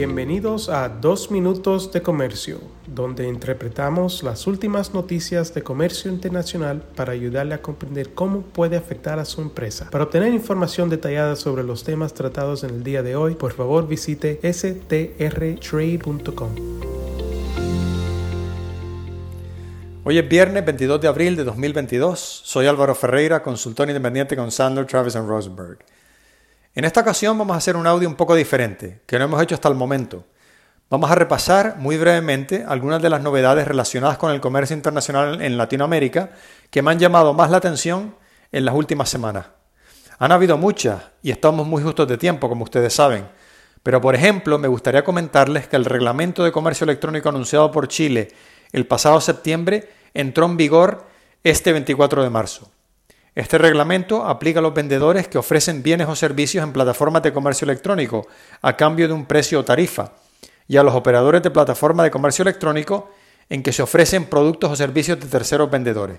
Bienvenidos a Dos Minutos de Comercio, donde interpretamos las últimas noticias de comercio internacional para ayudarle a comprender cómo puede afectar a su empresa. Para obtener información detallada sobre los temas tratados en el día de hoy, por favor visite strtrade.com. Hoy es viernes 22 de abril de 2022. Soy Álvaro Ferreira, consultor independiente con Sandler, Travis Rosenberg. En esta ocasión vamos a hacer un audio un poco diferente, que no hemos hecho hasta el momento. Vamos a repasar muy brevemente algunas de las novedades relacionadas con el comercio internacional en Latinoamérica que me han llamado más la atención en las últimas semanas. Han habido muchas y estamos muy justos de tiempo, como ustedes saben. Pero, por ejemplo, me gustaría comentarles que el reglamento de comercio electrónico anunciado por Chile el pasado septiembre entró en vigor este 24 de marzo. Este reglamento aplica a los vendedores que ofrecen bienes o servicios en plataformas de comercio electrónico a cambio de un precio o tarifa y a los operadores de plataformas de comercio electrónico en que se ofrecen productos o servicios de terceros vendedores.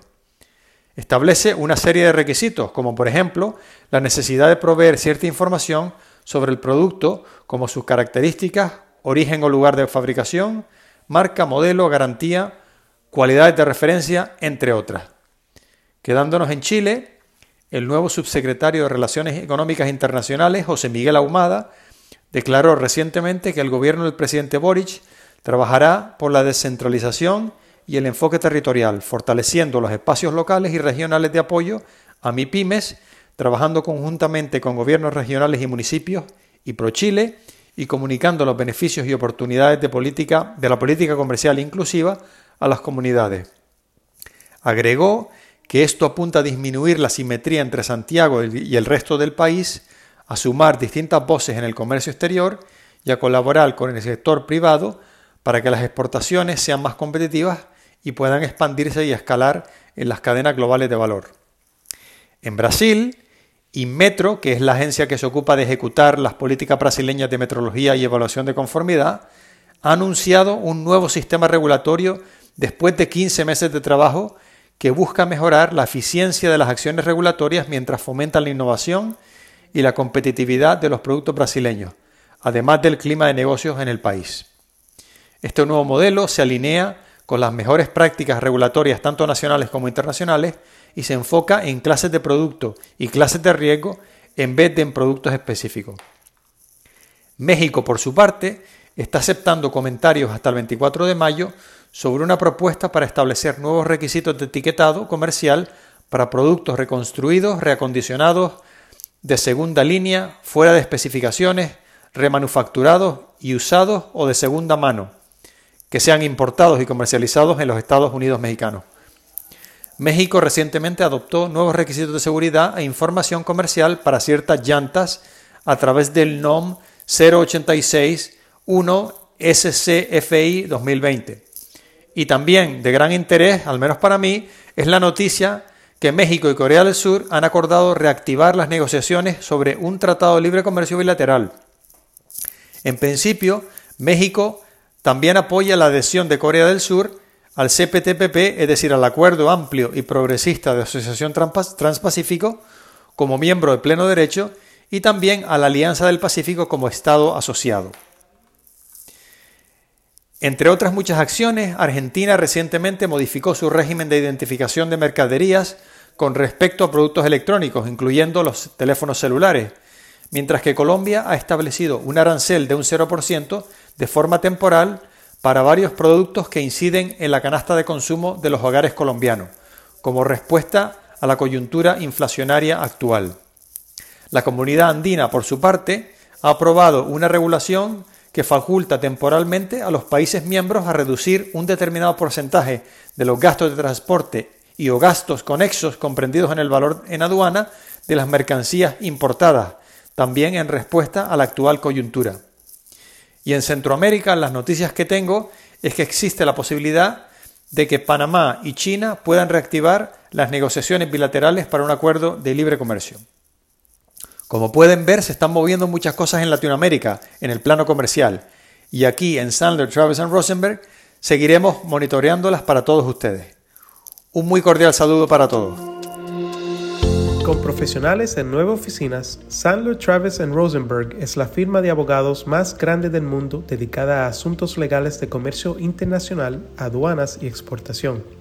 Establece una serie de requisitos, como por ejemplo la necesidad de proveer cierta información sobre el producto, como sus características, origen o lugar de fabricación, marca, modelo, garantía, cualidades de referencia, entre otras. Quedándonos en Chile, el nuevo subsecretario de Relaciones Económicas Internacionales, José Miguel Ahumada, declaró recientemente que el gobierno del presidente Boric trabajará por la descentralización y el enfoque territorial, fortaleciendo los espacios locales y regionales de apoyo a MIPIMES, trabajando conjuntamente con gobiernos regionales y municipios y ProChile y comunicando los beneficios y oportunidades de, política, de la política comercial inclusiva a las comunidades. Agregó que esto apunta a disminuir la simetría entre Santiago y el resto del país, a sumar distintas voces en el comercio exterior y a colaborar con el sector privado para que las exportaciones sean más competitivas y puedan expandirse y escalar en las cadenas globales de valor. En Brasil, Inmetro, que es la agencia que se ocupa de ejecutar las políticas brasileñas de metrología y evaluación de conformidad, ha anunciado un nuevo sistema regulatorio después de 15 meses de trabajo que busca mejorar la eficiencia de las acciones regulatorias mientras fomentan la innovación y la competitividad de los productos brasileños, además del clima de negocios en el país. Este nuevo modelo se alinea con las mejores prácticas regulatorias tanto nacionales como internacionales y se enfoca en clases de producto y clases de riesgo en vez de en productos específicos. México, por su parte, está aceptando comentarios hasta el 24 de mayo sobre una propuesta para establecer nuevos requisitos de etiquetado comercial para productos reconstruidos, reacondicionados, de segunda línea, fuera de especificaciones, remanufacturados y usados o de segunda mano, que sean importados y comercializados en los Estados Unidos mexicanos. México recientemente adoptó nuevos requisitos de seguridad e información comercial para ciertas llantas a través del NOM 086 1 SCFI 2020. Y también de gran interés, al menos para mí, es la noticia que México y Corea del Sur han acordado reactivar las negociaciones sobre un tratado de libre comercio bilateral. En principio, México también apoya la adhesión de Corea del Sur al CPTPP, es decir, al Acuerdo Amplio y Progresista de Asociación Transpacífico, como miembro de pleno derecho, y también a la Alianza del Pacífico como Estado asociado. Entre otras muchas acciones, Argentina recientemente modificó su régimen de identificación de mercaderías con respecto a productos electrónicos, incluyendo los teléfonos celulares, mientras que Colombia ha establecido un arancel de un 0% de forma temporal para varios productos que inciden en la canasta de consumo de los hogares colombianos, como respuesta a la coyuntura inflacionaria actual. La comunidad andina, por su parte, ha aprobado una regulación que faculta temporalmente a los países miembros a reducir un determinado porcentaje de los gastos de transporte y o gastos conexos comprendidos en el valor en aduana de las mercancías importadas, también en respuesta a la actual coyuntura. Y en Centroamérica las noticias que tengo es que existe la posibilidad de que Panamá y China puedan reactivar las negociaciones bilaterales para un acuerdo de libre comercio. Como pueden ver, se están moviendo muchas cosas en Latinoamérica en el plano comercial. Y aquí en Sandler, Travis and Rosenberg seguiremos monitoreándolas para todos ustedes. Un muy cordial saludo para todos. Con profesionales en nueve oficinas, Sandler Travis Rosenberg es la firma de abogados más grande del mundo dedicada a asuntos legales de comercio internacional, aduanas y exportación.